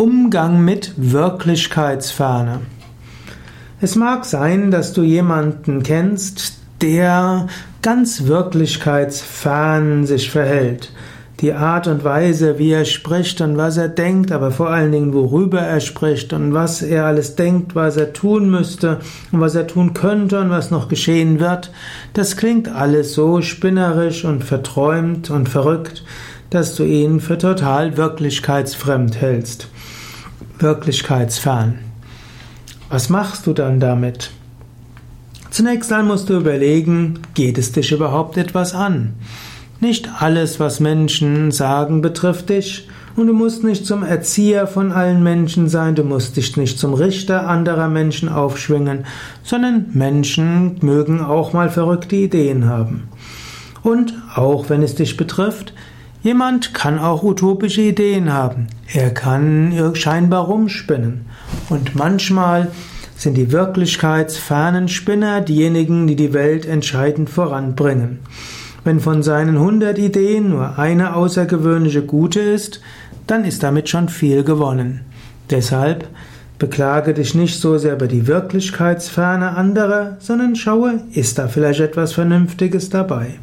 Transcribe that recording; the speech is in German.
Umgang mit Wirklichkeitsferne. Es mag sein, dass du jemanden kennst, der ganz wirklichkeitsfern sich verhält. Die Art und Weise, wie er spricht und was er denkt, aber vor allen Dingen, worüber er spricht und was er alles denkt, was er tun müsste und was er tun könnte und was noch geschehen wird, das klingt alles so spinnerisch und verträumt und verrückt, dass du ihn für total wirklichkeitsfremd hältst, wirklichkeitsfern. Was machst du dann damit? Zunächst einmal musst du überlegen, geht es dich überhaupt etwas an? Nicht alles, was Menschen sagen, betrifft dich. Und du musst nicht zum Erzieher von allen Menschen sein, du musst dich nicht zum Richter anderer Menschen aufschwingen, sondern Menschen mögen auch mal verrückte Ideen haben. Und auch wenn es dich betrifft, jemand kann auch utopische Ideen haben. Er kann scheinbar rumspinnen. Und manchmal sind die wirklichkeitsfernen Spinner diejenigen, die die Welt entscheidend voranbringen. Wenn von seinen 100 Ideen nur eine außergewöhnliche gute ist, dann ist damit schon viel gewonnen. Deshalb beklage dich nicht so sehr über die Wirklichkeitsferne anderer, sondern schaue, ist da vielleicht etwas Vernünftiges dabei.